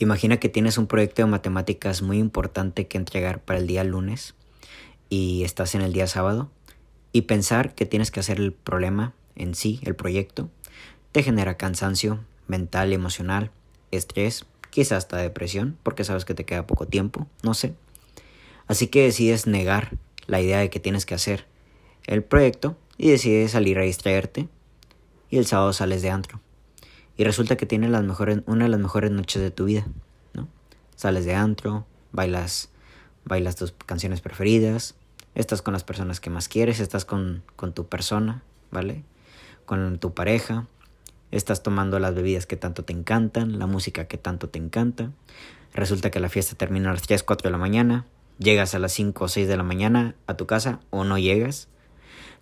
Imagina que tienes un proyecto de matemáticas muy importante que entregar para el día lunes y estás en el día sábado y pensar que tienes que hacer el problema en sí, el proyecto, te genera cansancio mental, emocional, estrés, quizás hasta depresión, porque sabes que te queda poco tiempo, no sé. Así que decides negar la idea de que tienes que hacer el proyecto y decides salir a distraerte y el sábado sales de antro. Y resulta que tienes las mejores, una de las mejores noches de tu vida, ¿no? Sales de antro, bailas, bailas tus canciones preferidas, estás con las personas que más quieres, estás con, con tu persona, ¿vale? Con tu pareja, estás tomando las bebidas que tanto te encantan, la música que tanto te encanta. Resulta que la fiesta termina a las 3, 4 de la mañana, llegas a las 5 o 6 de la mañana a tu casa o no llegas.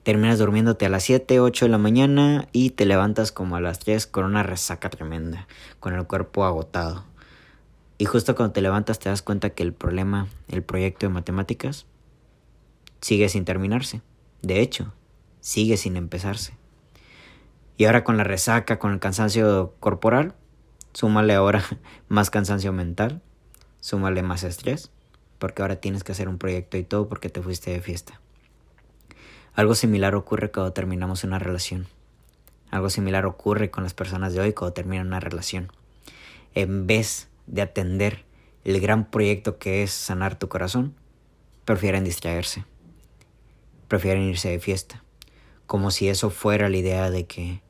Terminas durmiéndote a las 7, 8 de la mañana y te levantas como a las 3 con una resaca tremenda, con el cuerpo agotado. Y justo cuando te levantas te das cuenta que el problema, el proyecto de matemáticas, sigue sin terminarse. De hecho, sigue sin empezarse. Y ahora con la resaca, con el cansancio corporal, súmale ahora más cansancio mental, súmale más estrés, porque ahora tienes que hacer un proyecto y todo porque te fuiste de fiesta. Algo similar ocurre cuando terminamos una relación. Algo similar ocurre con las personas de hoy cuando terminan una relación. En vez de atender el gran proyecto que es sanar tu corazón, prefieren distraerse prefieren irse de fiesta, como si eso fuera la idea de que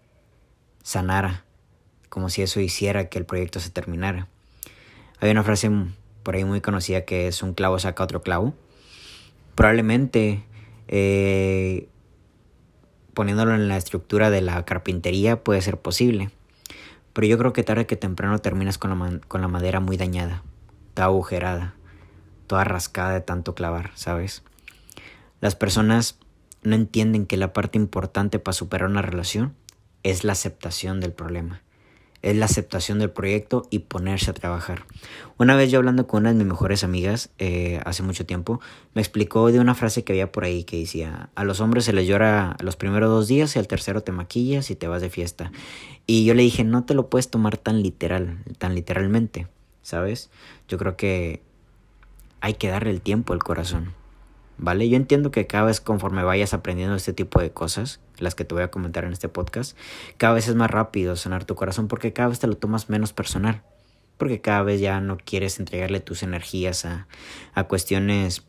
sanara, como si eso hiciera que el proyecto se terminara. Hay una frase por ahí muy conocida que es un clavo saca otro clavo. Probablemente eh, poniéndolo en la estructura de la carpintería puede ser posible. Pero yo creo que tarde que temprano terminas con la, con la madera muy dañada, toda agujerada, toda rascada de tanto clavar, ¿sabes? Las personas no entienden que la parte importante para superar una relación es la aceptación del problema, es la aceptación del proyecto y ponerse a trabajar. Una vez yo hablando con una de mis mejores amigas eh, hace mucho tiempo, me explicó de una frase que había por ahí que decía, a los hombres se les llora los primeros dos días y al tercero te maquillas y te vas de fiesta. Y yo le dije, no te lo puedes tomar tan literal, tan literalmente, ¿sabes? Yo creo que hay que darle el tiempo al corazón. ¿Vale? Yo entiendo que cada vez conforme vayas aprendiendo este tipo de cosas, las que te voy a comentar en este podcast, cada vez es más rápido sanar tu corazón porque cada vez te lo tomas menos personal, porque cada vez ya no quieres entregarle tus energías a, a cuestiones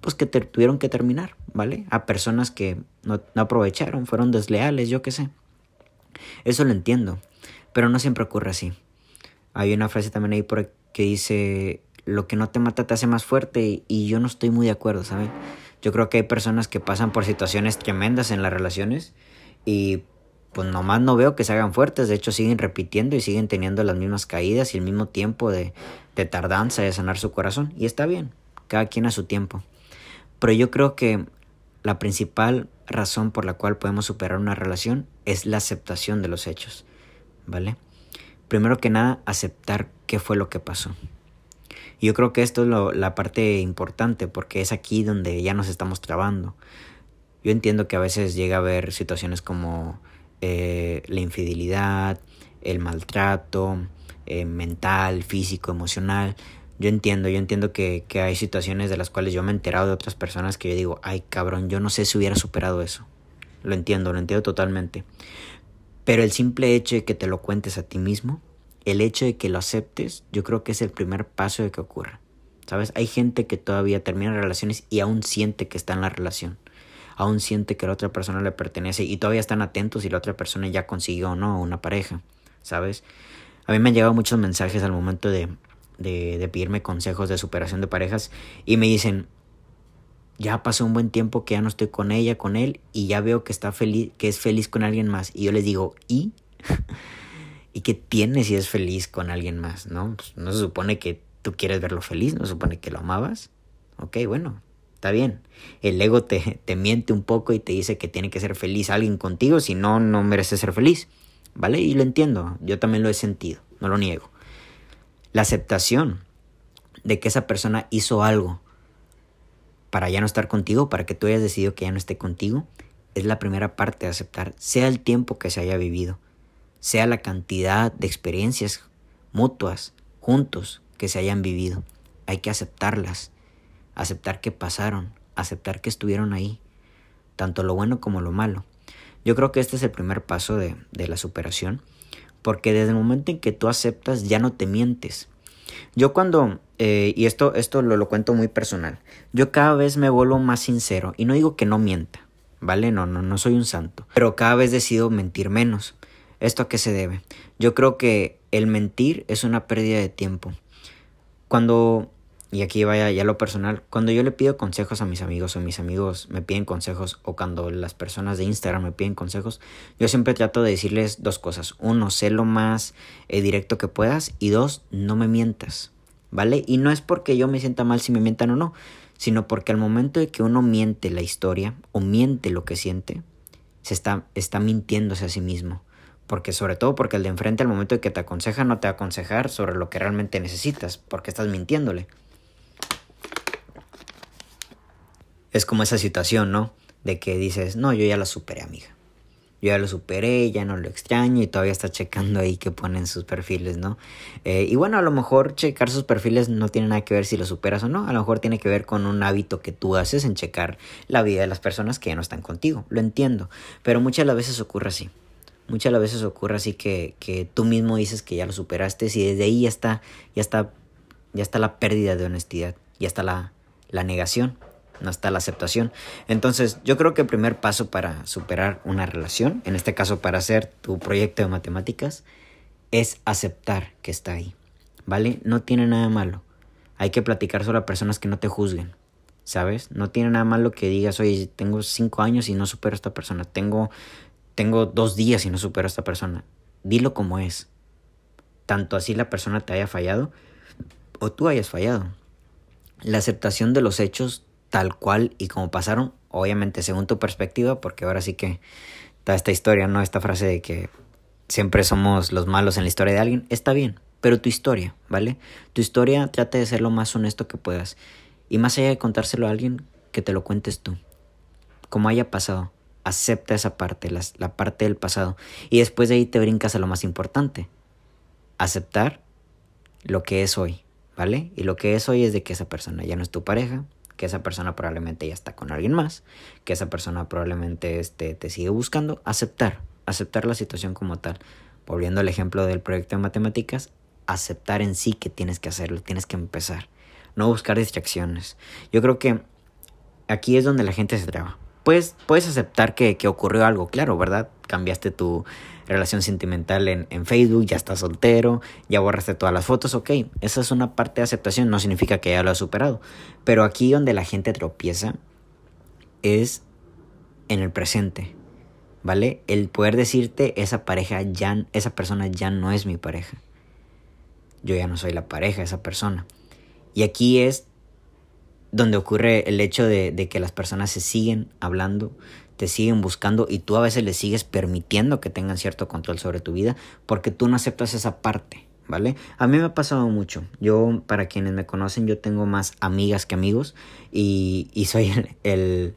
pues que te tuvieron que terminar, ¿vale? A personas que no, no aprovecharon, fueron desleales, yo qué sé. Eso lo entiendo, pero no siempre ocurre así. Hay una frase también ahí por que dice lo que no te mata te hace más fuerte y, yo no estoy muy de acuerdo, ¿saben? Yo creo que hay personas que pasan por situaciones tremendas en las relaciones y pues nomás no veo que se hagan fuertes, de hecho siguen repitiendo y siguen teniendo las mismas caídas y el mismo tiempo de, de tardanza de sanar su corazón y está bien, cada quien a su tiempo. Pero yo creo que la principal razón por la cual podemos superar una relación es la aceptación de los hechos, ¿vale? Primero que nada, aceptar qué fue lo que pasó. Yo creo que esto es la parte importante porque es aquí donde ya nos estamos trabando. Yo entiendo que a veces llega a haber situaciones como eh, la infidelidad, el maltrato eh, mental, físico, emocional. Yo entiendo, yo entiendo que, que hay situaciones de las cuales yo me he enterado de otras personas que yo digo, ay cabrón, yo no sé si hubiera superado eso. Lo entiendo, lo entiendo totalmente. Pero el simple hecho de que te lo cuentes a ti mismo el hecho de que lo aceptes, yo creo que es el primer paso de que ocurra. ¿Sabes? Hay gente que todavía termina relaciones y aún siente que está en la relación. Aún siente que la otra persona le pertenece y todavía están atentos si la otra persona ya consiguió o no una pareja. ¿Sabes? A mí me han llegado muchos mensajes al momento de, de, de pedirme consejos de superación de parejas y me dicen, ya pasó un buen tiempo que ya no estoy con ella, con él, y ya veo que está feliz, que es feliz con alguien más. Y yo les digo, ¿y? ¿Y qué tiene si es feliz con alguien más? ¿No? Pues no se supone que tú quieres verlo feliz, no se supone que lo amabas. Ok, bueno, está bien. El ego te, te miente un poco y te dice que tiene que ser feliz alguien contigo, si no, no merece ser feliz. ¿Vale? Y lo entiendo, yo también lo he sentido, no lo niego. La aceptación de que esa persona hizo algo para ya no estar contigo, para que tú hayas decidido que ya no esté contigo, es la primera parte de aceptar, sea el tiempo que se haya vivido sea la cantidad de experiencias mutuas juntos que se hayan vivido. Hay que aceptarlas, aceptar que pasaron, aceptar que estuvieron ahí, tanto lo bueno como lo malo. Yo creo que este es el primer paso de, de la superación, porque desde el momento en que tú aceptas ya no te mientes. Yo cuando, eh, y esto, esto lo, lo cuento muy personal, yo cada vez me vuelvo más sincero y no digo que no mienta, ¿vale? No, no, no soy un santo, pero cada vez decido mentir menos. ¿Esto a qué se debe? Yo creo que el mentir es una pérdida de tiempo. Cuando, y aquí vaya ya lo personal, cuando yo le pido consejos a mis amigos o mis amigos me piden consejos o cuando las personas de Instagram me piden consejos, yo siempre trato de decirles dos cosas. Uno, sé lo más eh, directo que puedas y dos, no me mientas. ¿Vale? Y no es porque yo me sienta mal si me mientan o no, sino porque al momento de que uno miente la historia o miente lo que siente, se está, está mintiéndose a sí mismo. Porque sobre todo porque el de enfrente al momento de que te aconseja no te va a aconsejar sobre lo que realmente necesitas, porque estás mintiéndole. Es como esa situación, ¿no? De que dices, no, yo ya la superé, amiga. Yo ya lo superé, ya no lo extraño y todavía está checando ahí que ponen sus perfiles, ¿no? Eh, y bueno, a lo mejor checar sus perfiles no tiene nada que ver si lo superas o no, a lo mejor tiene que ver con un hábito que tú haces en checar la vida de las personas que ya no están contigo, lo entiendo, pero muchas las veces ocurre así. Muchas de las veces ocurre así que, que tú mismo dices que ya lo superaste y desde ahí ya está, ya está, ya está la pérdida de honestidad, ya está la, la negación, no está la aceptación. Entonces, yo creo que el primer paso para superar una relación, en este caso para hacer tu proyecto de matemáticas, es aceptar que está ahí. ¿Vale? No tiene nada malo. Hay que platicar solo a personas que no te juzguen. ¿Sabes? No tiene nada malo que digas, oye, tengo cinco años y no supero a esta persona. Tengo tengo dos días y no supero a esta persona. Dilo como es. Tanto así la persona te haya fallado o tú hayas fallado. La aceptación de los hechos tal cual y como pasaron, obviamente según tu perspectiva, porque ahora sí que está esta historia, ¿no? Esta frase de que siempre somos los malos en la historia de alguien, está bien, pero tu historia, ¿vale? Tu historia trata de ser lo más honesto que puedas. Y más allá de contárselo a alguien, que te lo cuentes tú. Como haya pasado acepta esa parte, la, la parte del pasado. Y después de ahí te brincas a lo más importante. Aceptar lo que es hoy, ¿vale? Y lo que es hoy es de que esa persona ya no es tu pareja, que esa persona probablemente ya está con alguien más, que esa persona probablemente este, te sigue buscando. Aceptar, aceptar la situación como tal. Volviendo al ejemplo del proyecto de matemáticas, aceptar en sí que tienes que hacerlo, tienes que empezar. No buscar distracciones. Yo creo que aquí es donde la gente se traba puedes, puedes aceptar que, ocurrió algo, claro, ¿verdad? Cambiaste tu relación sentimental en, en, Facebook, ya estás soltero, ya borraste todas las fotos, ok, esa es una parte de aceptación, no significa que ya lo has superado. Pero aquí donde la gente tropieza es en el presente, ¿vale? El poder decirte esa pareja ya, esa persona ya no es mi pareja. Yo ya no soy la pareja de esa persona. Y aquí es donde ocurre el hecho de, que las personas se siguen hablando, te siguen buscando y tú a veces les sigues permitiendo que tengan cierto control sobre tu vida porque tú no aceptas esa parte, ¿vale? A mí me ha pasado mucho. Yo, para quienes me conocen, yo tengo más amigas que amigos y, soy el,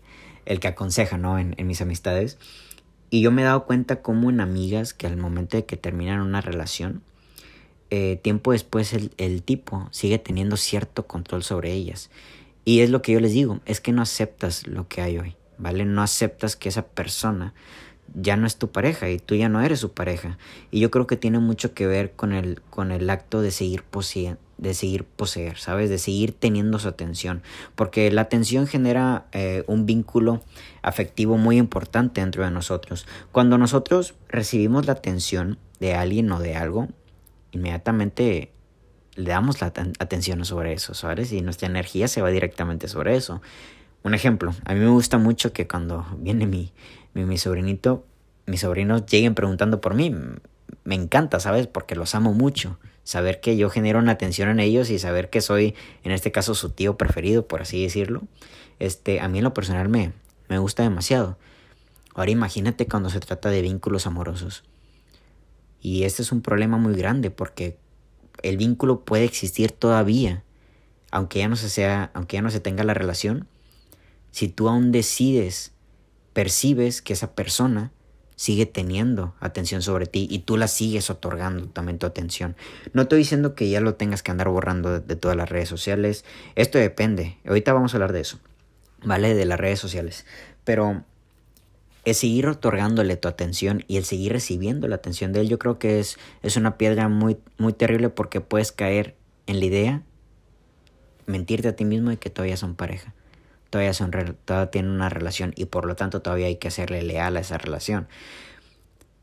que aconseja, ¿no? En, mis amistades. Y yo me he dado cuenta como en amigas que al momento de que terminan una relación, eh, tiempo después el, el tipo sigue teniendo cierto control sobre ellas. Y es lo que yo les digo, es que no aceptas lo que hay hoy, ¿vale? No aceptas que esa persona ya no es tu pareja y tú ya no eres su pareja. Y yo creo que tiene mucho que ver con el, con el acto de seguir de seguir poseer, ¿sabes? De seguir teniendo su atención. Porque la atención genera eh, un vínculo afectivo muy importante dentro de nosotros. Cuando nosotros recibimos la atención de alguien o de algo, inmediatamente le damos la atención sobre eso, ¿sabes? Y nuestra energía se va directamente sobre eso. Un ejemplo, a mí me gusta mucho que cuando viene mi, mi, mi sobrinito, mis sobrinos lleguen preguntando por mí. Me encanta, ¿sabes? Porque los amo mucho. Saber que yo genero una atención en ellos y saber que soy, en este caso, su tío preferido, por así decirlo. Este, a mí en lo personal me, me gusta demasiado. Ahora imagínate cuando se trata de vínculos amorosos. Y este es un problema muy grande porque el vínculo puede existir todavía, aunque ya no se sea, aunque ya no se tenga la relación, si tú aún decides, percibes que esa persona sigue teniendo atención sobre ti y tú la sigues otorgando también tu atención. No estoy diciendo que ya lo tengas que andar borrando de, de todas las redes sociales. Esto depende. Ahorita vamos a hablar de eso. ¿Vale? De las redes sociales. Pero el seguir otorgándole tu atención y el seguir recibiendo la atención de él, yo creo que es, es una piedra muy, muy terrible porque puedes caer en la idea, mentirte a ti mismo de que todavía son pareja. Todavía, son, todavía tienen una relación y por lo tanto todavía hay que serle leal a esa relación.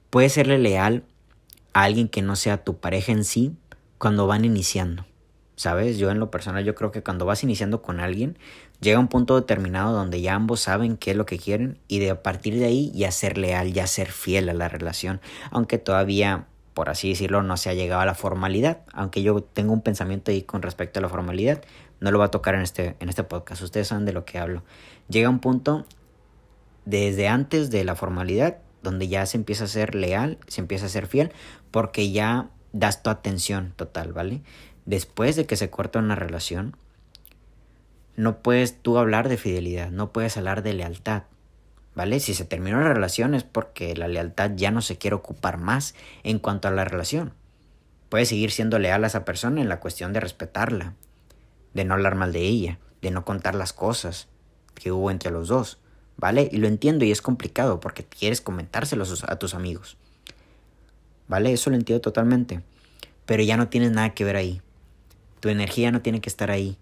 Puedes serle leal a alguien que no sea tu pareja en sí cuando van iniciando. ¿Sabes? Yo en lo personal yo creo que cuando vas iniciando con alguien, llega un punto determinado donde ya ambos saben qué es lo que quieren y de a partir de ahí ya ser leal, ya ser fiel a la relación, aunque todavía, por así decirlo, no se ha llegado a la formalidad, aunque yo tengo un pensamiento ahí con respecto a la formalidad, no lo voy a tocar en este, en este podcast, ustedes saben de lo que hablo. Llega un punto desde antes de la formalidad donde ya se empieza a ser leal, se empieza a ser fiel, porque ya das tu atención total, ¿vale? después de que se corta una relación, no puedes tú hablar de fidelidad, no puedes hablar de lealtad. ¿Vale? Si se terminó la relación es porque la lealtad ya no se quiere ocupar más en cuanto a la relación. Puedes seguir siendo leal a esa persona en la cuestión de respetarla, de no hablar mal de ella, de no contar las cosas que hubo entre los dos, ¿vale? Y lo entiendo y es complicado porque quieres comentárselos a tus amigos, ¿vale? Eso lo entiendo totalmente, pero ya no tienes nada que ver ahí. Tu energía no tiene que estar ahí.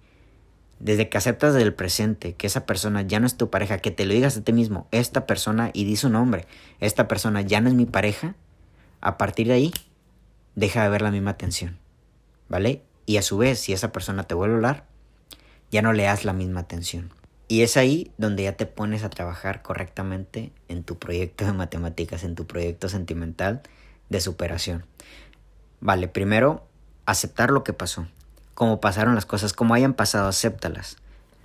Desde que aceptas del presente que esa persona ya no es tu pareja, que te lo digas a ti mismo, esta persona, y di su nombre, esta persona ya no es mi pareja, a partir de ahí, deja de ver la misma atención. ¿Vale? Y a su vez, si esa persona te vuelve a hablar, ya no le das la misma atención. Y es ahí donde ya te pones a trabajar correctamente en tu proyecto de matemáticas, en tu proyecto sentimental de superación. Vale, primero, aceptar lo que pasó como pasaron las cosas, como hayan pasado, acéptalas.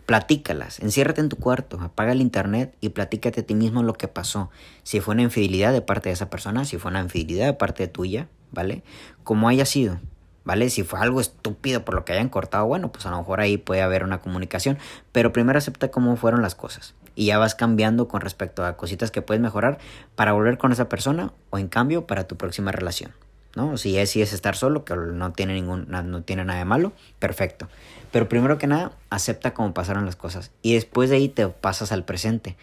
Platícalas, enciérrate en tu cuarto, apaga el internet y platícate a ti mismo lo que pasó. Si fue una infidelidad de parte de esa persona, si fue una infidelidad de parte tuya, ¿vale? Como haya sido, ¿vale? Si fue algo estúpido por lo que hayan cortado, bueno, pues a lo mejor ahí puede haber una comunicación, pero primero acepta cómo fueron las cosas y ya vas cambiando con respecto a cositas que puedes mejorar para volver con esa persona o en cambio para tu próxima relación. ¿No? Si es, estar solo, que no tiene, ningún, no tiene nada de malo, perfecto. Pero primero que nada, acepta cómo pasaron las cosas. Y después de ahí te pasas al presente.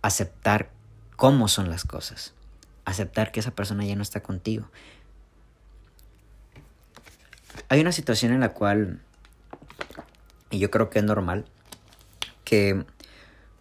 Aceptar cómo son las cosas. Aceptar que esa persona ya no está contigo. Hay una situación en la cual, y yo creo que es normal, que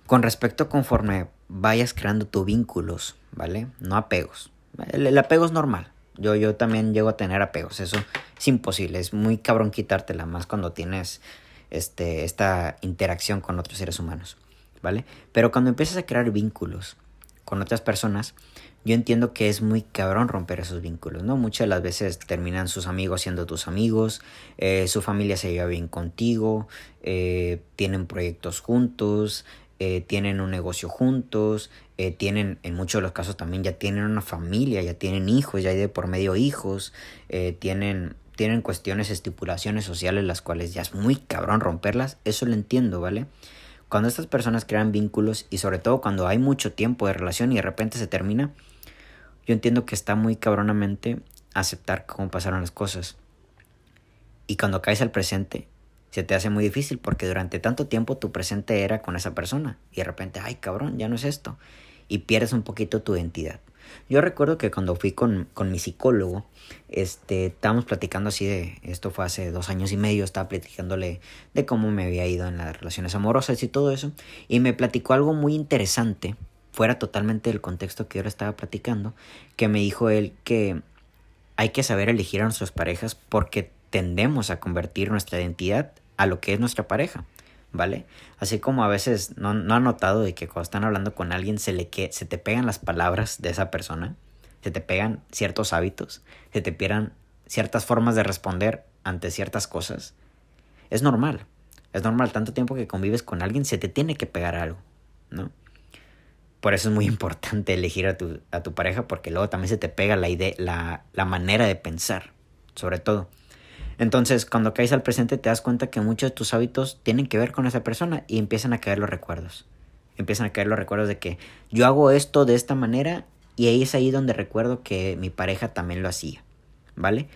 con respecto conforme vayas creando tus vínculos, ¿vale? No apegos. el apego es normal, yo, yo también llego a tener apegos, eso es imposible, es muy cabrón quitártela más cuando tienes este, esta interacción con otros seres humanos, ¿vale? Pero cuando empiezas a crear vínculos con otras personas, yo entiendo que es muy cabrón romper esos vínculos, ¿no? Muchas de las veces terminan sus amigos siendo tus amigos, eh, su familia se lleva bien contigo, eh, tienen proyectos juntos, eh, tienen un negocio juntos, eh, tienen, en muchos de los casos también ya tienen una familia, ya tienen hijos, ya hay de por medio hijos, eh, tienen, tienen cuestiones, estipulaciones sociales, las cuales ya es muy cabrón romperlas, eso lo entiendo, ¿vale? Cuando estas personas crean vínculos y sobre todo cuando hay mucho tiempo de relación y de repente se termina, yo entiendo que está muy cabronamente aceptar cómo pasaron las cosas. Y cuando caes al presente, se te hace muy difícil porque durante tanto tiempo tu presente era con esa persona y de repente, ay cabrón, ya no es esto. Y pierdes un poquito tu identidad. Yo recuerdo que cuando fui con, con mi psicólogo, este, estábamos platicando así de, esto fue hace dos años y medio, estaba platicándole de cómo me había ido en las relaciones amorosas y todo eso, y me platicó algo muy interesante, fuera totalmente del contexto que yo le estaba platicando, que me dijo él que hay que saber elegir a nuestras parejas porque tendemos a convertir nuestra identidad a lo que es nuestra pareja, ¿vale? Así como a veces no, no notado de que cuando están hablando con alguien se, le que, se te pegan las palabras de esa persona, se te pegan ciertos hábitos, se te pierdan ciertas formas de responder ante ciertas cosas. Es normal, es normal, tanto tiempo que convives con alguien se te tiene que pegar algo, ¿no? Por eso es muy importante elegir a tu, a tu pareja porque luego también se te pega la idea, la, la manera de pensar, sobre todo. Entonces, cuando caes al presente te das cuenta que muchos de tus hábitos tienen que ver con esa persona y empiezan a caer los recuerdos. Empiezan a caer los recuerdos de que yo hago esto de esta manera y ahí es ahí donde recuerdo que mi pareja también lo hacía, ¿vale?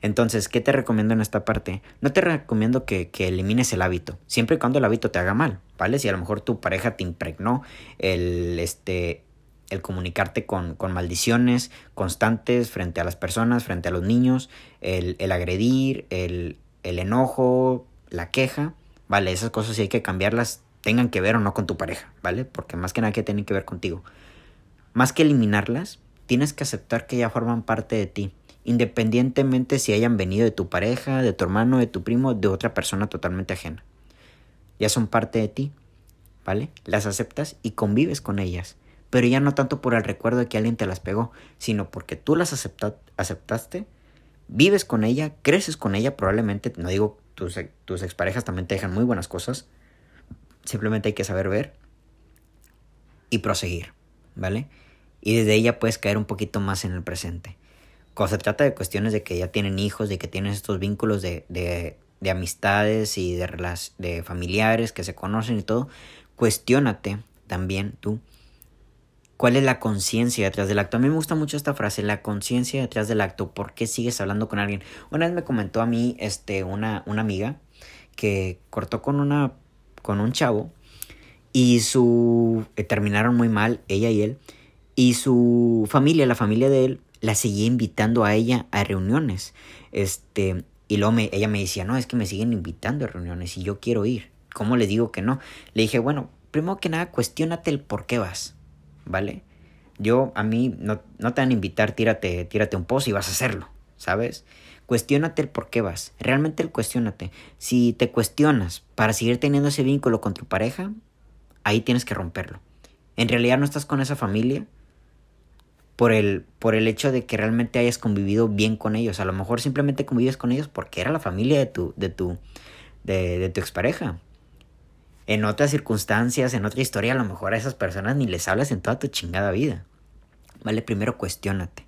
Entonces, ¿qué te recomiendo en esta parte? No te recomiendo que, que, elimines el hábito, siempre y cuando el hábito te haga mal, ¿vale? Si a lo mejor tu pareja te impregnó el, este, el comunicarte con, con maldiciones constantes frente a las personas, frente a los niños, el, el agredir, el, el enojo, la queja, ¿vale? Esas cosas sí hay que cambiarlas, tengan que ver o no con tu pareja, ¿vale? Porque más que nada que tienen que ver contigo. Más que eliminarlas, tienes que aceptar que ya forman parte de ti independientemente si hayan venido de tu pareja, de tu hermano, de tu primo, de otra persona totalmente ajena. Ya son parte de ti, ¿vale? Las aceptas y convives con ellas, pero ya no tanto por el recuerdo de que alguien te las pegó, sino porque tú las aceptaste, vives con ella, creces con ella, probablemente, no digo tus, tus exparejas también te dejan muy buenas cosas, simplemente hay que saber ver y proseguir, ¿vale? Y desde ella puedes caer un poquito más en el presente. Cuando se trata de cuestiones de que ya tienen hijos, de que tienen estos vínculos de, de, de amistades y de, de familiares que se conocen y todo, cuestiónate también tú cuál es la conciencia detrás del acto. A mí me gusta mucho esta frase, la conciencia detrás del acto. ¿Por qué sigues hablando con alguien? Una vez me comentó a mí este, una, una amiga que cortó con, una, con un chavo y su... Eh, terminaron muy mal, ella y él. Y su familia, la familia de él, la seguía invitando a ella a reuniones. Este, y luego me, ella me decía, no, es que me siguen invitando a reuniones y yo quiero ir. ¿Cómo le digo que no? Le dije, bueno, primero que nada, cuestionate el por qué vas, ¿vale? Yo, a mí, no, no te van a invitar, tírate, tírate un pozo y vas a hacerlo, ¿sabes? Cuestiónate el por qué vas. Realmente el cuestiónate. Si te cuestionas para seguir teniendo ese vínculo con tu pareja, ahí tienes que romperlo. En realidad no estás con esa familia, por el, por el hecho de que realmente hayas convivido bien con ellos. A lo mejor simplemente convives con ellos porque era la familia de tu, de tu, de, de tu expareja. En otras circunstancias, en otra historia, a lo mejor a esas personas ni les hablas en toda tu chingada vida. Vale, primero cuestiónate.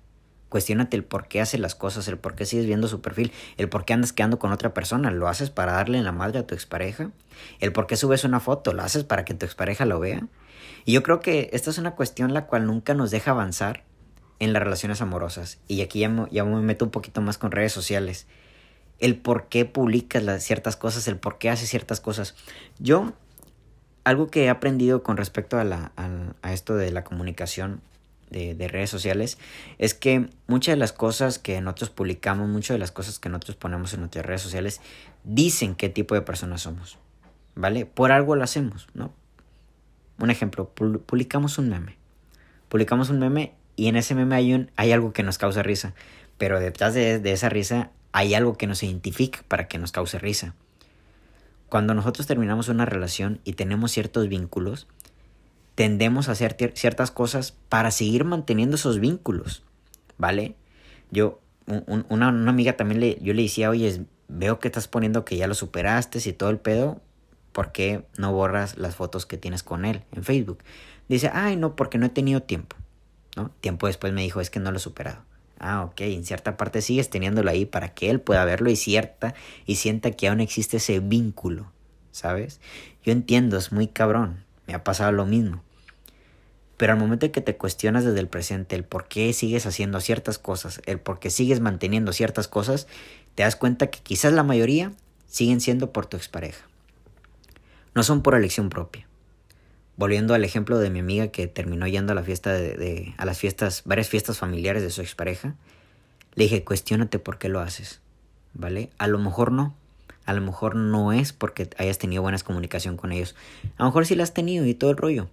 Cuestiónate el por qué haces las cosas, el por qué sigues viendo su perfil, el por qué andas quedando con otra persona. ¿Lo haces para darle en la madre a tu expareja? ¿El por qué subes una foto? ¿Lo haces para que tu expareja lo vea? Y yo creo que esta es una cuestión la cual nunca nos deja avanzar en las relaciones amorosas. Y aquí ya me, meto un poquito más con redes sociales. El por qué publicas ciertas cosas, el por qué haces ciertas cosas. Yo, algo que he aprendido con respecto a, la, a, esto de la comunicación de, de, redes sociales es que muchas de las cosas que nosotros publicamos, muchas de las cosas que nosotros ponemos en nuestras redes sociales dicen qué tipo de personas somos. ¿Vale? Por algo lo hacemos, ¿no? Un ejemplo, publicamos un meme. Publicamos un meme y en ese meme hay, un, hay algo que nos causa risa. Pero detrás de, de esa risa hay algo que nos identifica para que nos cause risa. Cuando nosotros terminamos una relación y tenemos ciertos vínculos, tendemos a hacer ciertas cosas para seguir manteniendo esos vínculos, ¿vale? Yo, una, una, amiga también le, yo le decía, oye, veo que estás poniendo que ya lo superaste y todo el pedo, ¿por qué no borras las fotos que tienes con él en Facebook? Dice, ay, no, porque no he tenido tiempo. Tiempo después me dijo, es que no lo he superado. Ah, ok, en cierta parte sigues teniéndolo ahí para que él pueda verlo y cierta y sienta que aún existe ese vínculo, ¿sabes? Yo entiendo, es muy cabrón, me ha pasado lo mismo. Pero al momento que te cuestionas desde el presente el por qué sigues haciendo ciertas cosas, el por qué sigues manteniendo ciertas cosas, te das cuenta que quizás la mayoría siguen siendo por tu expareja. No son por elección propia volviendo al ejemplo de mi amiga que terminó yendo a la fiesta de, a las fiestas, varias fiestas familiares de su expareja, le dije, cuestionate por qué lo haces, ¿vale? A lo mejor no, a lo mejor no es porque hayas tenido buena comunicación con ellos, a lo mejor sí la has tenido y todo el rollo,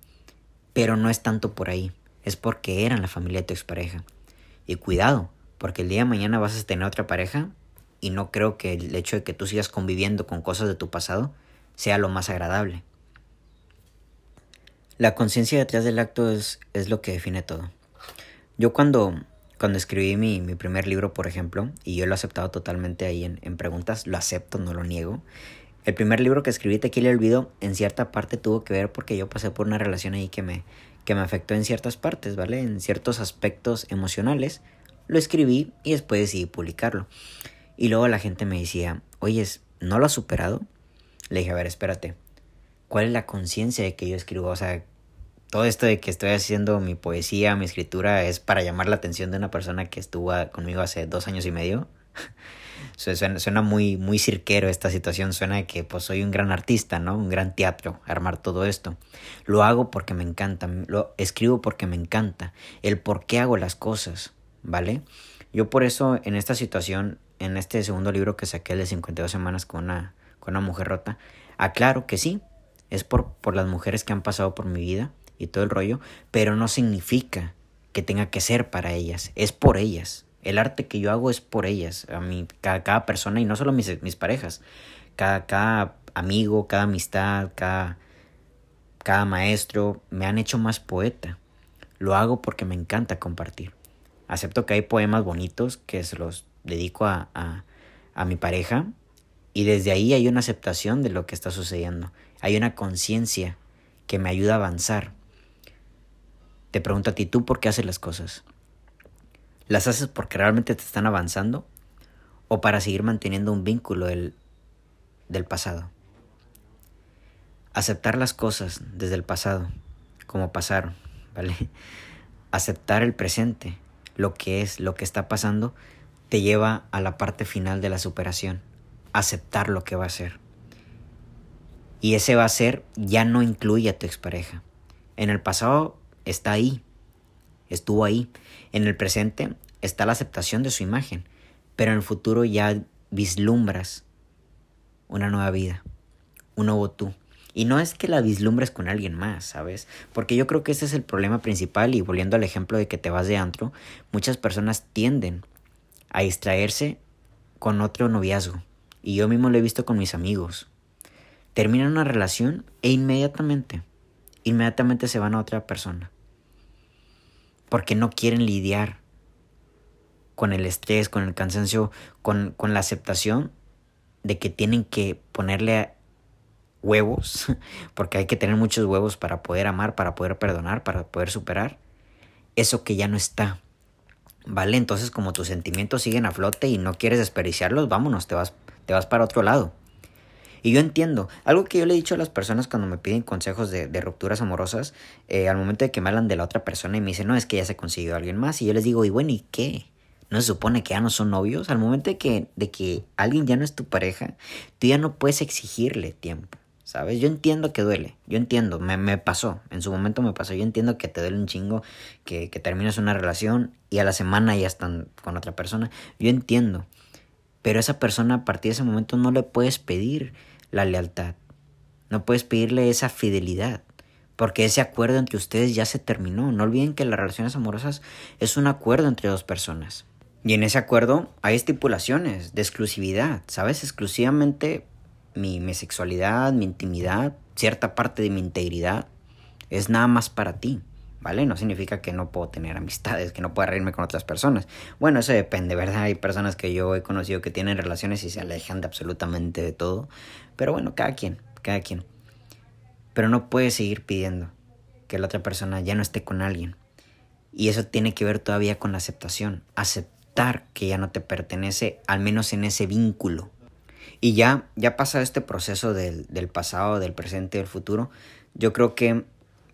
pero no es tanto por ahí, es porque eran la familia de tu expareja. Y cuidado, porque el día de mañana vas a tener otra pareja y no creo que el hecho de que tú sigas conviviendo con cosas de tu pasado sea lo más agradable. La conciencia detrás del acto es, es, lo que define todo. Yo cuando, cuando escribí mi, mi, primer libro, por ejemplo, y yo lo he aceptado totalmente ahí en, en, preguntas, lo acepto, no lo niego. El primer libro que escribí, Tequila el Olvido, en cierta parte tuvo que ver porque yo pasé por una relación ahí que me, que me afectó en ciertas partes, ¿vale? En ciertos aspectos emocionales. Lo escribí y después decidí publicarlo. Y luego la gente me decía, oye, ¿no lo has superado? Le dije, a ver, espérate. ¿Cuál es la conciencia de que yo escribo? O sea, todo esto de que estoy haciendo mi poesía, mi escritura, es para llamar la atención de una persona que estuvo conmigo hace dos años y medio. suena, muy, muy cirquero esta situación, suena de que pues soy un gran artista, ¿no? Un gran teatro, armar todo esto. Lo hago porque me encanta, lo escribo porque me encanta, el por qué hago las cosas, ¿vale? Yo por eso en esta situación, en este segundo libro que saqué de 52 semanas con una, con una mujer rota, aclaro que sí, es por, por las mujeres que han pasado por mi vida y todo el rollo, pero no significa que tenga que ser para ellas, es por ellas. El arte que yo hago es por ellas, a mí, cada, cada persona y no solo mis, mis parejas, cada, cada amigo, cada amistad, cada, cada maestro me han hecho más poeta. Lo hago porque me encanta compartir. Acepto que hay poemas bonitos que se los dedico a, a, a mi pareja y desde ahí hay una aceptación de lo que está sucediendo. Hay una conciencia que me ayuda a avanzar. Te pregunto a ti, ¿tú por qué haces las cosas? ¿Las haces porque realmente te están avanzando o para seguir manteniendo un vínculo del, del pasado? Aceptar las cosas desde el pasado, como pasaron, ¿vale? Aceptar el presente, lo que es, lo que está pasando, te lleva a la parte final de la superación. Aceptar lo que va a ser. Y ese va a ser ya no incluye a tu expareja. En el pasado está ahí, estuvo ahí. En el presente está la aceptación de su imagen, pero en el futuro ya vislumbras una nueva vida, un nuevo tú. Y no es que la vislumbres con alguien más, ¿sabes? Porque yo creo que ese es el problema principal y volviendo al ejemplo de que te vas de antro, muchas personas tienden a distraerse con otro noviazgo. Y yo mismo lo he visto con mis amigos. Terminan una relación e inmediatamente, inmediatamente se van a otra persona porque no quieren lidiar con el estrés, con el cansancio, con, con la aceptación de que tienen que ponerle huevos, porque hay que tener muchos huevos para poder amar, para poder perdonar, para poder superar, eso que ya no está. ¿Vale? Entonces como tus sentimientos siguen a flote y no quieres desperdiciarlos, vámonos, te vas, te vas para otro lado. Y yo entiendo, algo que yo le he dicho a las personas cuando me piden consejos de, rupturas amorosas, eh, al momento de que me hablan de la otra persona y me dicen, no, es que ya se consiguió alguien más, y yo les digo, y bueno, ¿y qué? ¿No se supone que ya no son novios? Al momento de que, de que alguien ya no es tu pareja, tú ya no puedes exigirle tiempo. ¿Sabes? Yo entiendo que duele, yo entiendo, me, me, pasó, en su momento me pasó, yo entiendo que te duele un chingo, que, que terminas una relación y a la semana ya están con otra persona, yo entiendo, pero esa persona a partir de ese momento no le puedes pedir la lealtad. No puedes pedirle esa fidelidad, porque ese acuerdo entre ustedes ya se terminó. No olviden que las relaciones amorosas es un acuerdo entre dos personas. Y en ese acuerdo hay estipulaciones de exclusividad, ¿sabes? Exclusivamente mi, mi sexualidad, mi intimidad, cierta parte de mi integridad es nada más para ti. ¿Vale? No significa que no puedo tener amistades, que no pueda reírme con otras personas. Bueno, eso depende, ¿verdad? Hay personas que yo he conocido que tienen relaciones y se alejan de absolutamente de todo. Pero bueno, cada quien, cada quien. Pero no puedes seguir pidiendo que la otra persona ya no esté con alguien. Y eso tiene que ver todavía con la aceptación. Aceptar que ya no te pertenece, al menos en ese vínculo. Y ya, ya pasado este proceso del, del pasado, del presente del futuro, yo creo que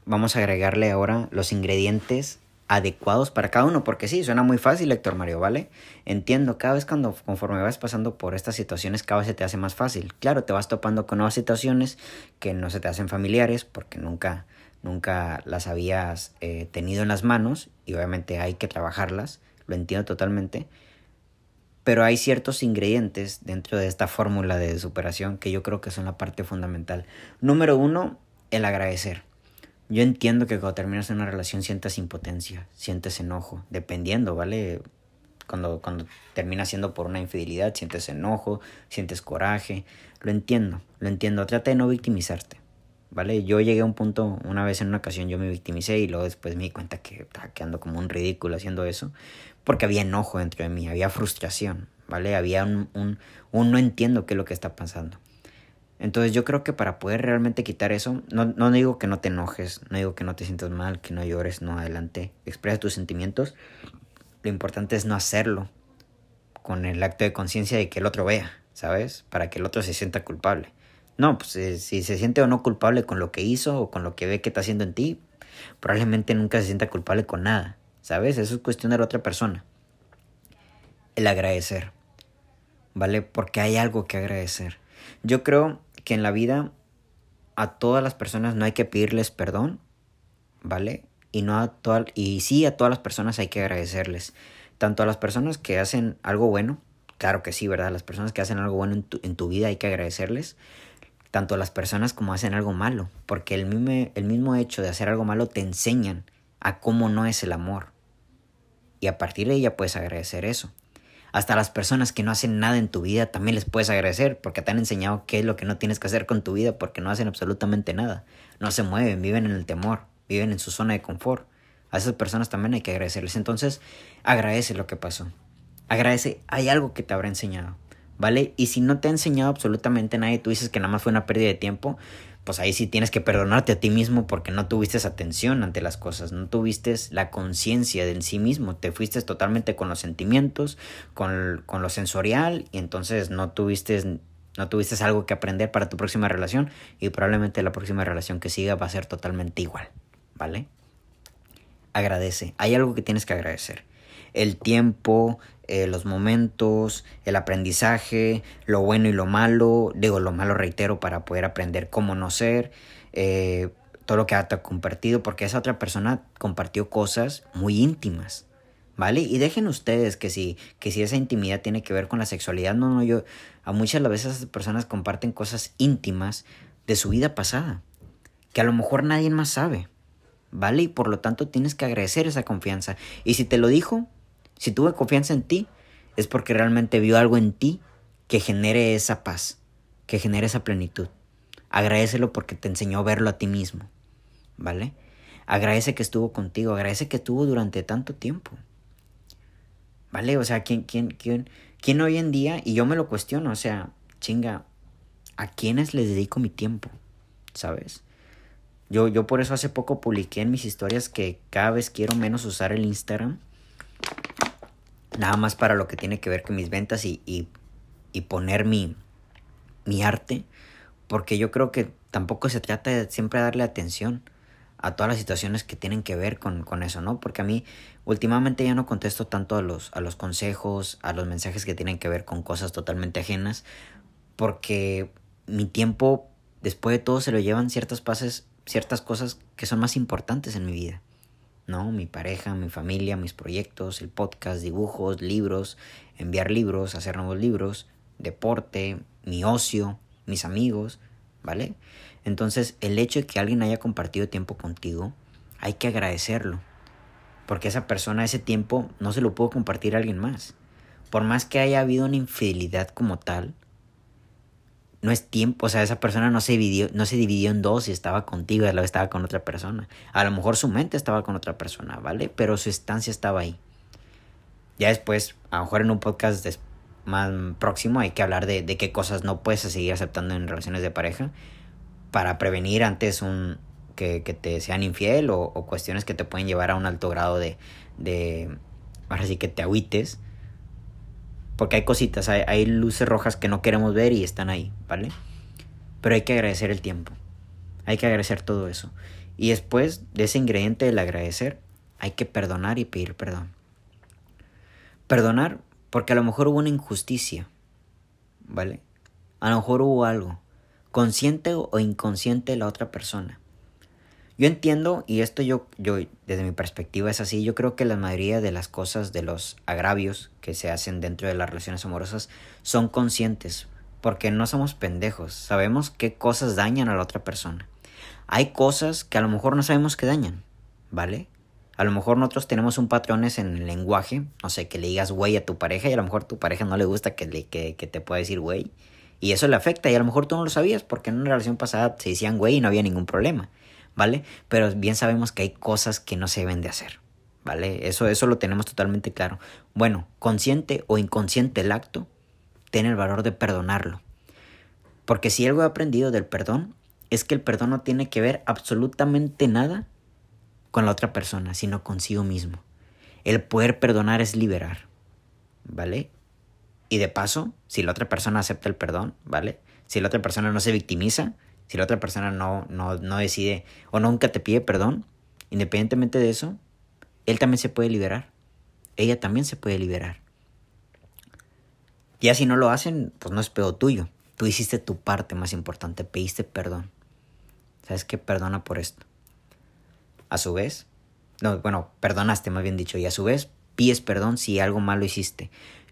vamos a agregarle ahora los ingredientes adecuados para cada uno, porque sí, suena muy fácil, Héctor Mario, ¿vale? Entiendo, cada vez cuando conforme vas pasando por estas situaciones, cada vez se te hace más fácil. Claro, te vas topando con nuevas situaciones que no se te hacen familiares porque nunca, nunca las habías eh, tenido en las manos y obviamente hay que trabajarlas, lo entiendo totalmente. Pero hay ciertos ingredientes dentro de esta fórmula de superación que yo creo que son la parte fundamental. Número uno, el agradecer. Yo entiendo que cuando terminas una relación sientas impotencia, sientes enojo, dependiendo, ¿vale? Cuando, cuando termina siendo por una infidelidad, sientes enojo, sientes coraje. Lo entiendo, lo entiendo. Trata de no victimizarte, ¿vale? Yo llegué a un punto, una vez en una ocasión yo me victimicé y luego después me di cuenta que estaba quedando como un ridículo haciendo eso, porque había enojo dentro de mí, había frustración, ¿vale? Había un, un, un no entiendo qué es lo que está pasando. Entonces yo creo que para poder realmente quitar eso, no, no digo que no te enojes, no digo que no te sientas mal, que no llores, no adelante, expresa tus sentimientos. Lo importante es no hacerlo con el acto de conciencia de que el otro vea, ¿sabes? Para que el otro se sienta culpable. No, pues eh, si se siente o no culpable con lo que hizo o con lo que ve que está haciendo en ti, probablemente nunca se sienta culpable con nada, ¿sabes? Eso es cuestión de la otra persona. El agradecer, ¿vale? Porque hay algo que agradecer. Yo creo que en la vida a todas las personas no hay que pedirles perdón, ¿vale? Y no a todas y sí a todas las personas hay que agradecerles, tanto a las personas que hacen algo bueno, claro que sí, ¿verdad? Las personas que hacen algo bueno en tu, en tu vida hay que agradecerles, tanto a las personas como hacen algo malo, porque el mismo, el mismo hecho de hacer algo malo te enseñan a cómo no es el amor. Y a partir de ella puedes agradecer eso. Hasta las personas que no hacen nada en tu vida también les puedes agradecer porque te han enseñado qué es lo que no tienes que hacer con tu vida porque no hacen absolutamente nada. No se mueven, viven en el temor, viven en su zona de confort. A esas personas también hay que agradecerles. Entonces, agradece lo que pasó. Agradece, hay algo que te habrá enseñado. ¿vale? Y si no te ha enseñado absolutamente nadie, tú dices que nada más fue una pérdida de tiempo, pues ahí sí tienes que perdonarte a ti mismo porque no tuviste atención ante las cosas, no tuviste la conciencia de sí mismo, te fuiste totalmente con los sentimientos, con, con lo sensorial y entonces no tuviste no tuviste algo que aprender para tu próxima relación y probablemente la próxima relación que siga va a ser totalmente igual, ¿vale? Agradece, hay algo que tienes que agradecer. El tiempo, eh, los momentos, el aprendizaje, lo bueno y lo malo, digo lo malo reitero para poder aprender cómo no ser, eh, todo lo que ha compartido, porque esa otra persona compartió cosas muy íntimas. ¿Vale? Y dejen ustedes que si, que si esa intimidad tiene que ver con la sexualidad, no, no, yo, a muchas veces esas personas comparten cosas íntimas de su vida pasada, que a lo mejor nadie más sabe, ¿vale? Y por lo tanto tienes que agradecer esa confianza. Y si te lo dijo, si tuve confianza en ti, es porque realmente vio algo en ti que genere esa paz, que genere esa plenitud. Agradecelo porque te enseñó a verlo a ti mismo, ¿vale? Agradece que estuvo contigo, agradece que estuvo durante tanto tiempo. ¿Vale? O sea, ¿quién, quién, quién, quién hoy en día, y yo me lo cuestiono, o sea, chinga, ¿a quiénes les dedico mi tiempo? ¿Sabes? Yo, yo por eso hace poco publiqué en mis historias que cada vez quiero menos usar el Instagram nada más para lo que tiene que ver con mis ventas y, y, y poner mi, mi arte, porque yo creo que tampoco se trata de siempre darle atención a todas las situaciones que tienen que ver con, con, eso, ¿no? Porque a mí últimamente ya no contesto tanto a los, a los consejos, a los mensajes que tienen que ver con cosas totalmente ajenas, porque mi tiempo, después de todo, se lo llevan ciertas pases, ciertas cosas que son más importantes en mi vida. ¿No? Mi pareja, mi familia, mis proyectos, el podcast, dibujos, libros, enviar libros, hacer nuevos libros, deporte, mi ocio, mis amigos, ¿vale? Entonces, el hecho de que alguien haya compartido tiempo contigo, hay que agradecerlo. Porque esa persona, ese tiempo, no se lo pudo compartir a alguien más. Por más que haya habido una infidelidad como tal, no es tiempo, o sea, esa persona no se dividió, no se dividió en dos y estaba contigo y estaba con otra persona. A lo mejor su mente estaba con otra persona, ¿vale? Pero su estancia estaba ahí. Ya después, a lo mejor en un podcast más próximo hay que hablar de, de qué cosas no puedes seguir aceptando en relaciones de pareja para prevenir antes un que, que te sean infiel o, o, cuestiones que te pueden llevar a un alto grado de, de ahora sí que te agüites porque hay cositas, hay, luces rojas que no queremos ver y están ahí, ¿vale? Pero hay que agradecer el tiempo. Hay que agradecer todo eso. Y después de ese ingrediente del agradecer, hay que perdonar y pedir perdón. Perdonar porque a lo mejor hubo una injusticia, ¿vale? A lo mejor hubo algo, consciente o inconsciente de la otra persona. Yo entiendo, y esto yo, yo, desde mi perspectiva es así, yo creo que la mayoría de las cosas, de los agravios que se hacen dentro de las relaciones amorosas, son conscientes, porque no somos pendejos, sabemos qué cosas dañan a la otra persona. Hay cosas que a lo mejor no sabemos que dañan, ¿vale? A lo mejor nosotros tenemos un patrones en el lenguaje, no sé, que le digas güey a tu pareja y a lo mejor tu pareja no le gusta que, le, que, que te pueda decir güey. Y eso le afecta y a lo mejor tú no lo sabías porque en una relación pasada se decían güey y no había ningún problema. ¿Vale? Pero bien sabemos que hay cosas que no se deben de hacer, ¿vale? Eso, eso lo tenemos totalmente claro. Bueno, consciente o inconsciente el acto, tiene el valor de perdonarlo. Porque si algo he aprendido del perdón, es que el perdón no tiene que ver absolutamente nada con la otra persona, sino consigo mismo. El poder perdonar es liberar, ¿vale? Y de paso, si la otra persona acepta el perdón, ¿vale? Si la otra persona no se victimiza, si la otra persona no, no, no decide o nunca te pide perdón, Independientemente de eso, él también se puede liberar. Ella también se puede liberar. Ya si no lo hacen, pues no es pedo tuyo. Tú hiciste tu parte más importante, pediste perdón. ¿Sabes qué? Perdona por esto. A su vez, no, bueno, perdonaste más bien dicho, y a su vez pides perdón si algo malo hiciste.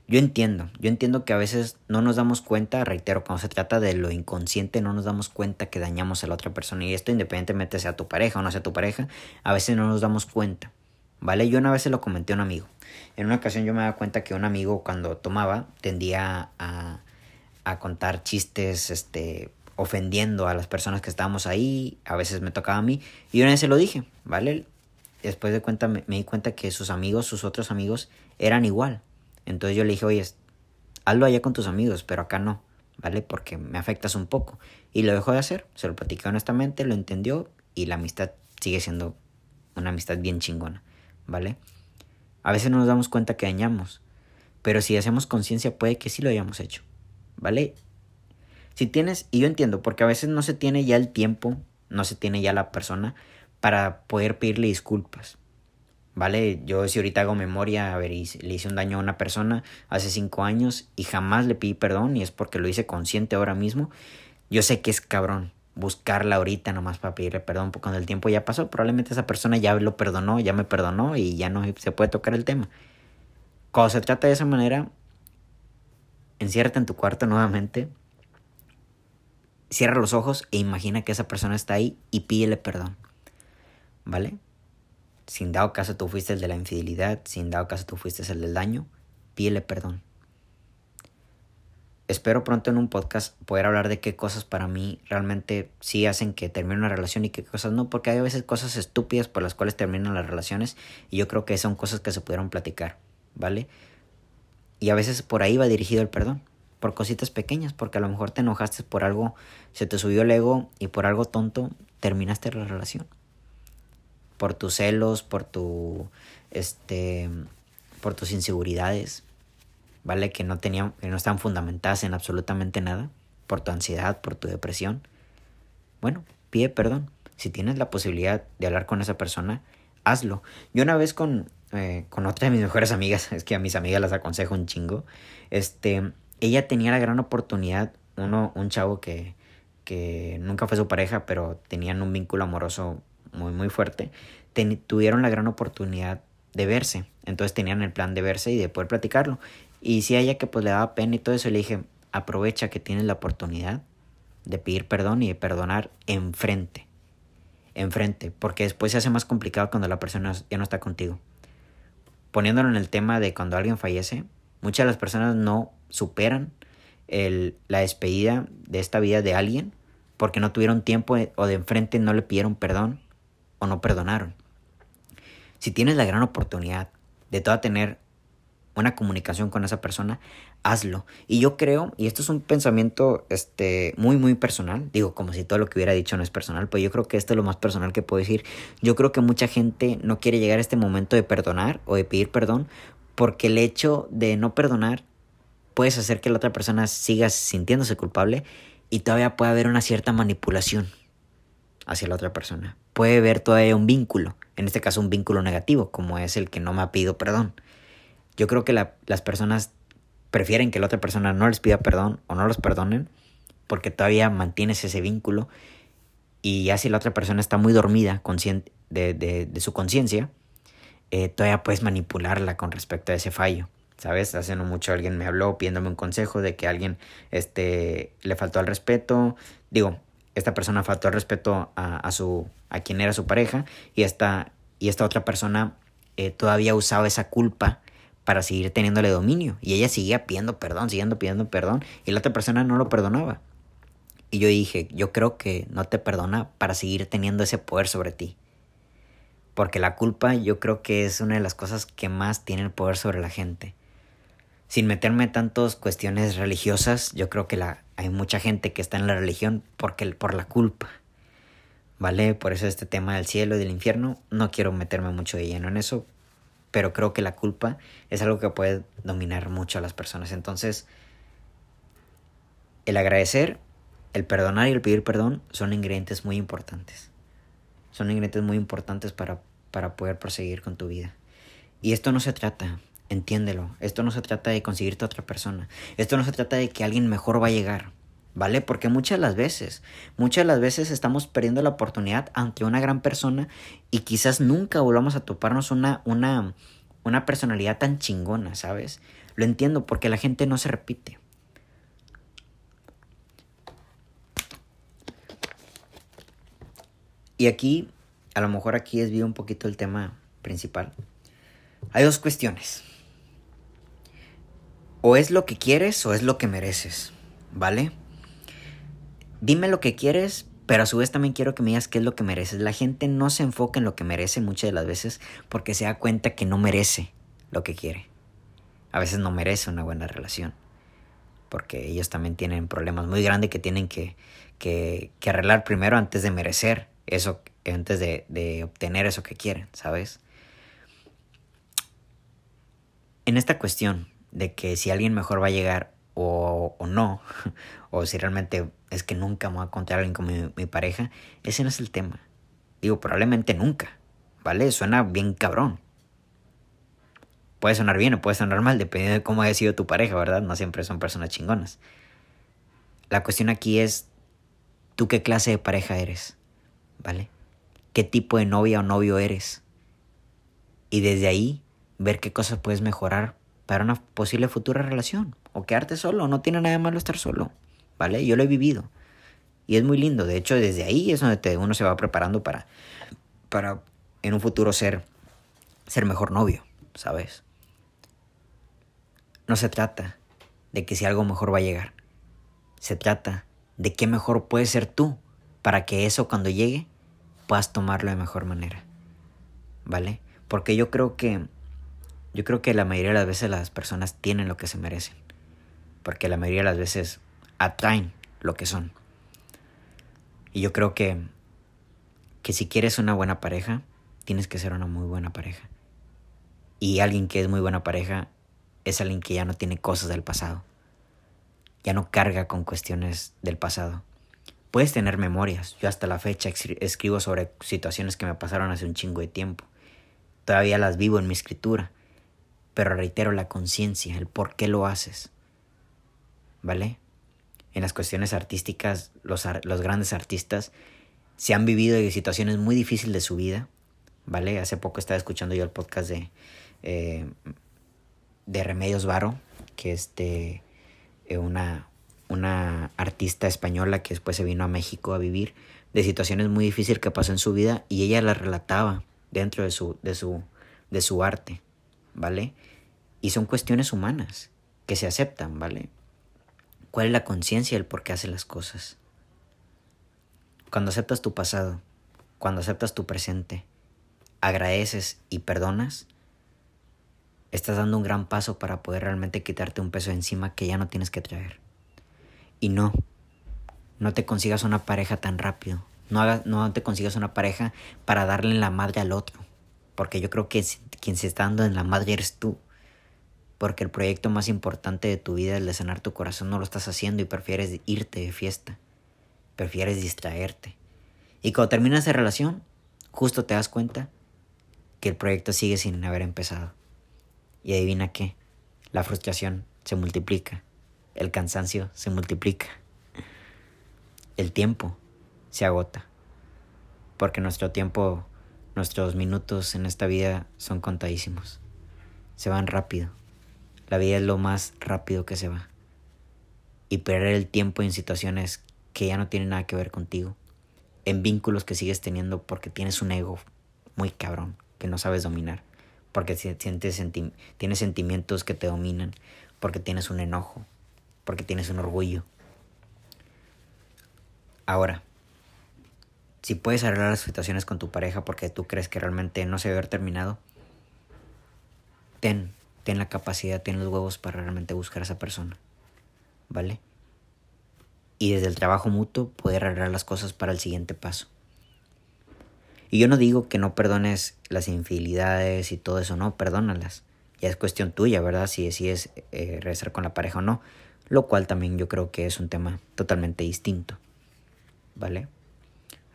Yo entiendo, yo entiendo que a veces no nos damos cuenta, reitero, cuando se trata de lo inconsciente, no nos damos cuenta que dañamos a la otra persona. Y esto independientemente sea tu pareja o no sea tu pareja, a veces no nos damos cuenta. ¿Vale? Yo una vez se lo comenté a un amigo. En una ocasión yo me daba cuenta que un amigo cuando tomaba tendía a, a contar chistes, este, ofendiendo a las personas que estábamos ahí, a veces me tocaba a mí, y una vez se lo dije, ¿vale? Después de cuenta me, di cuenta que sus amigos, sus otros amigos, eran igual. Entonces yo le dije, oye, hazlo allá con tus amigos, pero acá no, ¿vale? Porque me afectas un poco. Y lo dejó de hacer, se lo platicé honestamente, lo entendió y la amistad sigue siendo una amistad bien chingona, ¿vale? A veces no nos damos cuenta que dañamos, pero si hacemos conciencia puede que sí lo hayamos hecho, ¿vale? Si tienes, y yo entiendo, porque a veces no se tiene ya el tiempo, no se tiene ya la persona para poder pedirle disculpas. ¿Vale? Yo si ahorita hago memoria, a ver, le hice un daño a una persona hace cinco años y jamás le pedí perdón y es porque lo hice consciente ahora mismo. Yo sé que es cabrón buscarla ahorita nomás para pedirle perdón porque cuando el tiempo ya pasó, probablemente esa persona ya lo perdonó, ya me perdonó y ya no se puede tocar el tema. Cuando se trata de esa manera, enciérrate en tu cuarto nuevamente, cierra los ojos e imagina que esa persona está ahí y pídele perdón. ¿vale? Sin dado caso tú fuiste el de la infidelidad, sin dado caso tú fuiste el del daño, pídele perdón. Espero pronto en un podcast poder hablar de qué cosas para mí realmente sí hacen que termine una relación y qué cosas no, porque hay a veces cosas estúpidas por las cuales terminan las relaciones y yo creo que son cosas que se pudieron platicar, ¿vale? Y a veces por ahí va dirigido el perdón, por cositas pequeñas, porque a lo mejor te enojaste por algo, se te subió el ego y por algo tonto terminaste la relación por tus celos, por tu este por tus inseguridades, ¿vale? Que no tenían que no están fundamentadas en absolutamente nada, por tu ansiedad, por tu depresión. Bueno, pide perdón. Si tienes la posibilidad de hablar con esa persona, hazlo. Yo una vez con, eh, con otra de mis mejores amigas, es que a mis amigas las aconsejo un chingo, este, ella tenía la gran oportunidad, uno, un chavo que, que nunca fue su pareja, pero tenían un vínculo amoroso muy, muy fuerte, tuvieron la gran oportunidad de verse. Entonces tenían el plan de verse y de poder platicarlo. Y si a ella que pues le daba pena y todo eso, le dije, aprovecha que tienes la oportunidad de pedir perdón y de perdonar enfrente. Enfrente, porque después se hace más complicado cuando la persona ya no está contigo. Poniéndolo en el tema de cuando alguien fallece, muchas de las personas no superan la despedida de esta vida de alguien porque no tuvieron tiempo o de enfrente no le pidieron perdón o no perdonaron. Si tienes la gran oportunidad de toda tener una comunicación con esa persona, hazlo. Y yo creo, y esto es un pensamiento este, muy, muy personal, digo, como si todo lo que hubiera dicho no es personal, pero yo creo que esto es lo más personal que puedo decir. Yo creo que mucha gente no quiere llegar a este momento de perdonar o de pedir perdón, porque el hecho de no perdonar puedes hacer que la otra persona siga sintiéndose culpable y todavía puede haber una cierta manipulación hacia la otra persona. Puede haber todavía un vínculo, en este caso un vínculo negativo, como es el que no me ha pedido perdón. Yo creo que las personas prefieren que la otra persona no les pida perdón o no los perdonen porque todavía mantienes ese vínculo y ya si la otra persona está muy dormida consciente de, su conciencia, eh, todavía puedes manipularla con respecto a ese fallo. ¿Sabes? Hace no mucho alguien me habló pidiéndome un consejo de que alguien este, le faltó al respeto. Digo, esta persona faltó al respeto a, su, a quien era su pareja y esta, y esta otra persona eh, todavía usaba esa culpa para seguir teniéndole dominio. Y ella seguía pidiendo perdón, siguiendo pidiendo perdón, y la otra persona no lo perdonaba. Y yo dije, yo creo que no te perdona para seguir teniendo ese poder sobre ti. Porque la culpa yo creo que es una de las cosas que más tiene el poder sobre la gente sin meterme tantas cuestiones religiosas, yo creo que la, hay mucha gente que está en la religión porque, por la culpa. ¿Vale? Por eso este tema del cielo y del infierno, no quiero meterme mucho de lleno en eso, pero creo que la culpa es algo que puede dominar mucho a las personas. Entonces, el agradecer, el perdonar y el pedir perdón son ingredientes muy importantes. Son ingredientes muy importantes para para poder proseguir con tu vida. Y esto no se trata, entiéndelo, esto no se trata de conseguirte a otra persona, esto no se trata de que alguien mejor va a llegar, ¿vale? Porque muchas las veces, muchas las veces estamos perdiendo la oportunidad ante una gran persona y quizás nunca volvamos a toparnos una, una, una personalidad tan chingona, ¿sabes? Lo entiendo porque la gente no se repite. Y aquí, a lo mejor aquí desvío un poquito el tema principal. Hay dos cuestiones. O es lo que quieres o es lo que mereces, ¿vale? Dime lo que quieres, pero a su vez también quiero que me digas qué es lo que mereces. La gente no se enfoca en lo que merece muchas de las veces porque se da cuenta que no merece lo que quiere. A veces no merece una buena relación. Porque ellos también tienen problemas muy grandes que tienen que, que, arreglar primero antes de merecer eso, antes de, de obtener eso que quieren, ¿sabes? En esta cuestión de que si alguien mejor va a llegar o, o no, o si realmente es que nunca me a encontrar a alguien como mi, mi, pareja, ese no es el tema. Digo, probablemente nunca, ¿vale? Suena bien cabrón. Puede sonar bien o puede sonar mal, dependiendo de cómo haya sido tu pareja, ¿verdad? No siempre son personas chingonas. La cuestión aquí es, ¿tú qué clase de pareja eres? ¿vale? ¿Qué tipo de novia o novio eres? Y desde ahí ver qué cosas puedes mejorar para una posible futura relación. O quedarte solo, no tiene nada de malo estar solo, ¿vale? Yo lo he vivido. Y es muy lindo. De hecho, desde ahí es donde uno se va preparando para, para en un futuro ser, ser mejor novio, ¿sabes? No se trata de que si algo mejor va a llegar. Se trata de qué mejor puedes ser tú para que eso cuando llegue puedas tomarlo de mejor manera. ¿Vale? Porque yo creo que yo creo que la mayoría de las veces las personas tienen lo que se merecen. Porque la mayoría de las veces atraen lo que son. Y yo creo que que si quieres una buena pareja, tienes que ser una muy buena pareja. Y alguien que es muy buena pareja es alguien que ya no tiene cosas del pasado. Ya no carga con cuestiones del pasado. Puedes tener memorias. Yo hasta la fecha escribo sobre situaciones que me pasaron hace un chingo de tiempo. Todavía las vivo en mi escritura. Pero reitero la conciencia, el por qué lo haces. ¿Vale? En las cuestiones artísticas, los, los grandes artistas se han vivido situaciones muy difíciles de su vida. ¿Vale? Hace poco estaba escuchando yo el podcast de, eh, de Remedios Varo, que es de eh, una, una artista española que después se vino a México a vivir de situaciones muy difíciles que pasó en su vida y ella las relataba dentro de su, de su, de su arte, ¿vale? Y son cuestiones humanas que se aceptan, ¿vale? ¿Cuál es la conciencia del por qué hace las cosas? Cuando aceptas tu pasado, cuando aceptas tu presente, agradeces y perdonas, estás dando un gran paso para poder realmente quitarte un peso encima que ya no tienes que traer. Y no, no te consigas una pareja tan rápido. No, hagas, no te consigas una pareja para darle la madre al otro. Porque yo creo que quien se está dando en la madre eres tú. Porque el proyecto más importante de tu vida, el de sanar tu corazón, no lo estás haciendo y prefieres irte de fiesta. Prefieres distraerte. Y cuando terminas de relación, justo te das cuenta que el proyecto sigue sin haber empezado. Y adivina qué, la frustración se multiplica el cansancio se multiplica. El tiempo se agota. Porque nuestro tiempo, nuestros minutos en esta vida son contadísimos. Se van rápido. La vida es lo más rápido que se va. Y perder el tiempo en situaciones que ya no tienen nada que ver contigo. En vínculos que sigues teniendo porque tienes un ego muy cabrón que no sabes dominar. Porque sientes tienes sentimientos que te dominan. Porque tienes un enojo porque tienes un orgullo. Ahora, si puedes arreglar las situaciones con tu pareja porque tú crees que realmente no se debe haber terminado, ten, ten la capacidad, ten los huevos para realmente buscar a esa persona. ¿Vale? Y desde el trabajo mutuo poder arreglar las cosas para el siguiente paso. Y yo no digo que no perdones las infidelidades y todo eso, no, perdónalas. Ya es cuestión tuya, ¿verdad? Si decides eh, regresar con la pareja o no lo cual también yo creo que es un tema totalmente distinto, ¿vale?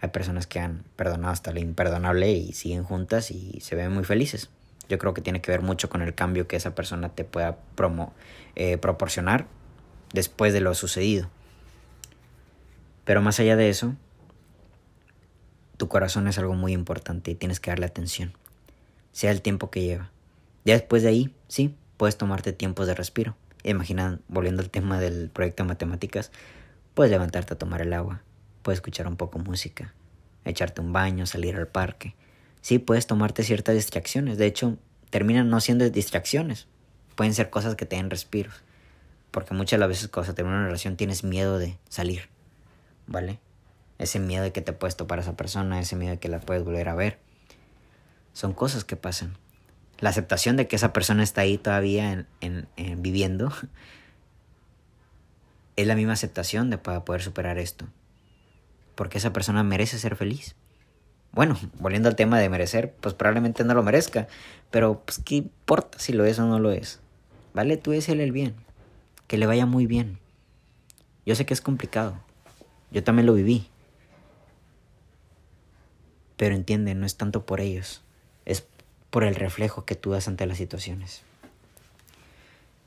Hay personas que han perdonado hasta lo imperdonable y siguen juntas y se ven muy felices. Yo creo que tiene que ver mucho con el cambio que esa persona te pueda promo, eh, proporcionar después de lo sucedido. Pero más allá de eso, tu corazón es algo muy importante y tienes que darle atención, sea el tiempo que lleva. Ya después de ahí, sí, puedes tomarte tiempos de respiro. Imagina, volviendo al tema del proyecto de matemáticas, puedes levantarte a tomar el agua, puedes escuchar un poco música, echarte un baño, salir al parque. Sí, puedes tomarte ciertas distracciones. De hecho, terminan no siendo distracciones. Pueden ser cosas que te den respiros. Porque muchas las veces cuando se termina una relación tienes miedo de salir. ¿Vale? Ese miedo de que te puedes topar a esa persona, ese miedo de que la puedes volver a ver. Son cosas que pasan. La aceptación de que esa persona está ahí todavía en, viviendo es la misma aceptación de poder superar esto. Porque esa persona merece ser feliz. Bueno, volviendo al tema de merecer, pues probablemente no lo merezca. Pero, pues, ¿qué importa si lo es o no lo es? ¿Vale? Tú es el bien. Que le vaya muy bien. Yo sé que es complicado. Yo también lo viví. Pero entiende, no es tanto por ellos. Es por el reflejo que tú das ante las situaciones.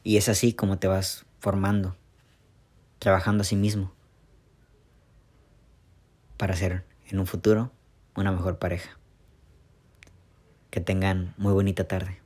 Y es así como te vas formando trabajando a sí mismo para ser en un futuro una mejor pareja. Que tengan muy bonita tarde.